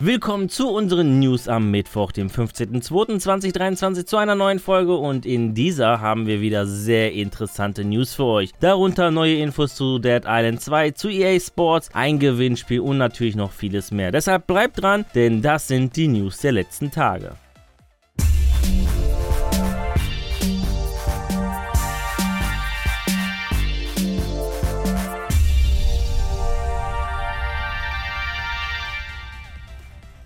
Willkommen zu unseren News am Mittwoch, dem 15.02.2023 zu einer neuen Folge und in dieser haben wir wieder sehr interessante News für euch. Darunter neue Infos zu Dead Island 2, zu EA Sports, ein Gewinnspiel und natürlich noch vieles mehr. Deshalb bleibt dran, denn das sind die News der letzten Tage.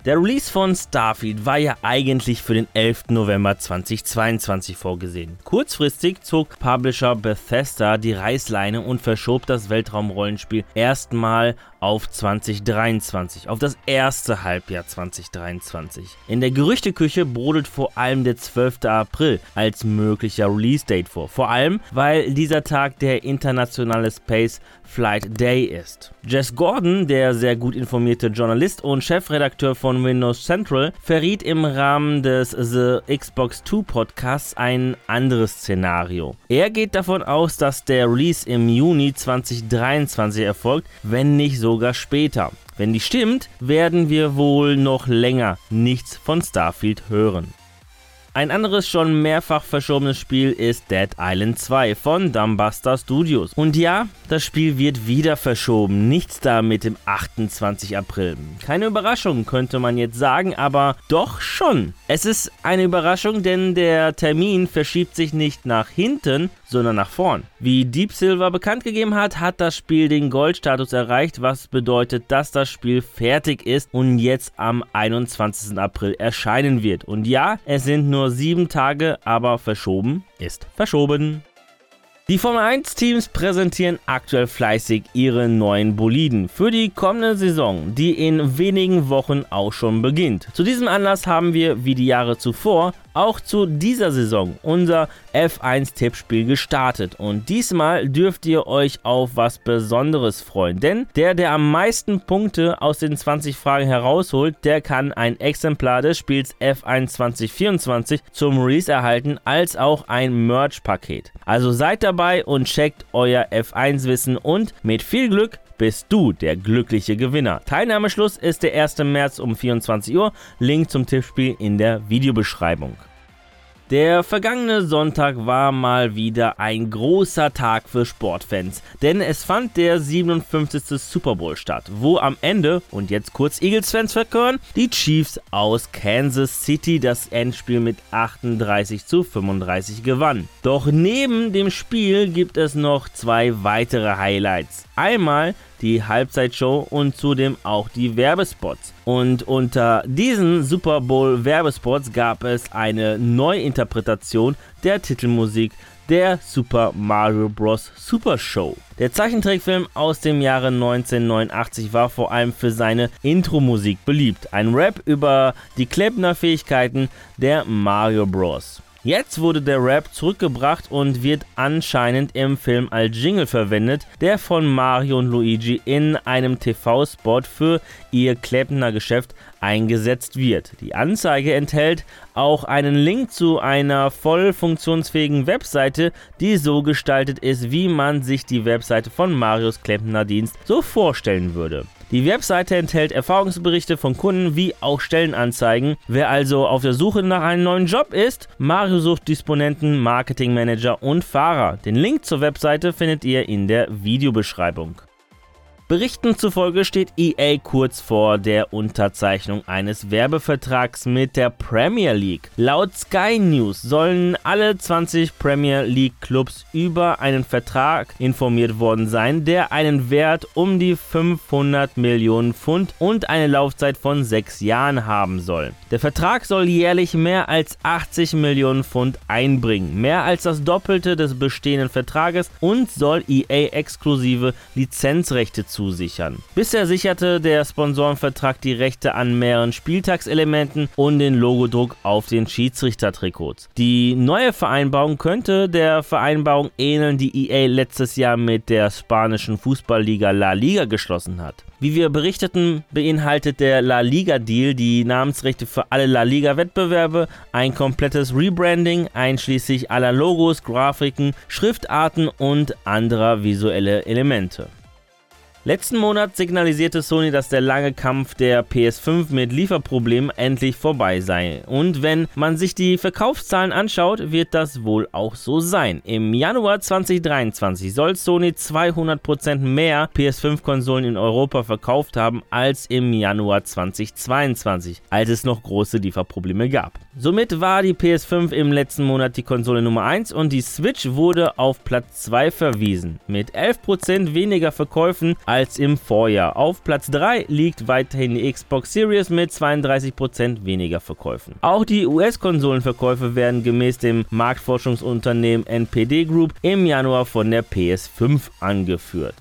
Der Release von Starfield war ja eigentlich für den 11. November 2022 vorgesehen. Kurzfristig zog Publisher Bethesda die Reißleine und verschob das Weltraumrollenspiel erstmal auf 2023, auf das erste Halbjahr 2023. In der Gerüchteküche brodelt vor allem der 12. April als möglicher Release-Date vor. Vor allem, weil dieser Tag der internationale Space Flight Day ist. Jess Gordon, der sehr gut informierte Journalist und Chefredakteur von Windows Central, verriet im Rahmen des The Xbox 2 Podcasts ein anderes Szenario. Er geht davon aus, dass der Release im Juni 2023 erfolgt, wenn nicht sogar später. Wenn die stimmt, werden wir wohl noch länger nichts von Starfield hören. Ein anderes schon mehrfach verschobenes Spiel ist Dead Island 2 von Dumbbuster Studios. Und ja, das Spiel wird wieder verschoben. Nichts da mit dem 28 April. Keine Überraschung, könnte man jetzt sagen, aber doch schon. Es ist eine Überraschung, denn der Termin verschiebt sich nicht nach hinten, sondern nach vorn. Wie Deep Silver bekannt gegeben hat, hat das Spiel den Goldstatus erreicht, was bedeutet, dass das Spiel fertig ist und jetzt am 21. April erscheinen wird. Und ja, es sind nur sieben Tage, aber verschoben ist verschoben. Die Formel 1 Teams präsentieren aktuell fleißig ihre neuen Boliden für die kommende Saison, die in wenigen Wochen auch schon beginnt. Zu diesem Anlass haben wir, wie die Jahre zuvor, auch zu dieser Saison unser F1-Tippspiel gestartet und diesmal dürft ihr euch auf was Besonderes freuen, denn der, der am meisten Punkte aus den 20 Fragen herausholt, der kann ein Exemplar des Spiels F1 2024 zum Release erhalten, als auch ein Merch-Paket. Also seid dabei und checkt euer F1-Wissen und mit viel Glück bist du der glückliche Gewinner. Teilnahmeschluss ist der 1. März um 24 Uhr. Link zum Tippspiel in der Videobeschreibung. Der vergangene Sonntag war mal wieder ein großer Tag für Sportfans, denn es fand der 57. Super Bowl statt, wo am Ende, und jetzt kurz Eagles-Fans verkören, die Chiefs aus Kansas City das Endspiel mit 38 zu 35 gewannen. Doch neben dem Spiel gibt es noch zwei weitere Highlights. Einmal die Halbzeitshow und zudem auch die Werbespots. Und unter diesen Super Bowl Werbespots gab es eine Neuinterpretation der Titelmusik der Super Mario Bros. Super Show. Der Zeichentrickfilm aus dem Jahre 1989 war vor allem für seine Intro-Musik beliebt. Ein Rap über die Klempner-Fähigkeiten der Mario Bros. Jetzt wurde der Rap zurückgebracht und wird anscheinend im Film als Jingle verwendet, der von Mario und Luigi in einem TV-Spot für ihr Kleppner Geschäft eingesetzt wird. Die Anzeige enthält auch einen Link zu einer voll funktionsfähigen Webseite, die so gestaltet ist, wie man sich die Webseite von Marios Klempner Dienst so vorstellen würde. Die Webseite enthält Erfahrungsberichte von Kunden wie auch Stellenanzeigen. Wer also auf der Suche nach einem neuen Job ist, Mario sucht Disponenten, Marketingmanager und Fahrer. Den Link zur Webseite findet ihr in der Videobeschreibung. Berichten zufolge steht EA kurz vor der Unterzeichnung eines Werbevertrags mit der Premier League. Laut Sky News sollen alle 20 Premier League Clubs über einen Vertrag informiert worden sein, der einen Wert um die 500 Millionen Pfund und eine Laufzeit von sechs Jahren haben soll. Der Vertrag soll jährlich mehr als 80 Millionen Pfund einbringen, mehr als das Doppelte des bestehenden Vertrages und soll EA exklusive Lizenzrechte zu zusichern. Bisher sicherte der Sponsorenvertrag die Rechte an mehreren Spieltagselementen und den Logodruck auf den Schiedsrichtertrikots. Die neue Vereinbarung könnte der Vereinbarung ähneln, die EA letztes Jahr mit der spanischen Fußballliga La Liga geschlossen hat. Wie wir berichteten, beinhaltet der La Liga Deal die Namensrechte für alle La Liga Wettbewerbe, ein komplettes Rebranding einschließlich aller Logos, Grafiken, Schriftarten und anderer visuelle Elemente. Letzten Monat signalisierte Sony, dass der lange Kampf der PS5 mit Lieferproblemen endlich vorbei sei. Und wenn man sich die Verkaufszahlen anschaut, wird das wohl auch so sein. Im Januar 2023 soll Sony 200% mehr PS5-Konsolen in Europa verkauft haben als im Januar 2022, als es noch große Lieferprobleme gab. Somit war die PS5 im letzten Monat die Konsole Nummer 1 und die Switch wurde auf Platz 2 verwiesen. Mit 11% weniger Verkäufen als im Vorjahr. Auf Platz 3 liegt weiterhin die Xbox Series mit 32% weniger Verkäufen. Auch die US-Konsolenverkäufe werden gemäß dem Marktforschungsunternehmen NPD Group im Januar von der PS5 angeführt.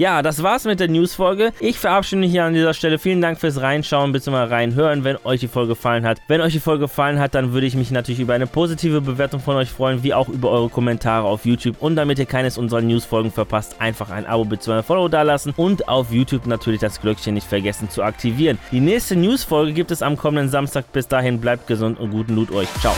Ja, das war's mit der News-Folge. Ich verabschiede mich hier an dieser Stelle. Vielen Dank fürs Reinschauen bzw. reinhören, wenn euch die Folge gefallen hat. Wenn euch die Folge gefallen hat, dann würde ich mich natürlich über eine positive Bewertung von euch freuen, wie auch über eure Kommentare auf YouTube. Und damit ihr keines unserer News-Folgen verpasst, einfach ein Abo bzw. Follow dalassen und auf YouTube natürlich das Glöckchen nicht vergessen zu aktivieren. Die nächste News-Folge gibt es am kommenden Samstag. Bis dahin bleibt gesund und guten Loot euch. Ciao.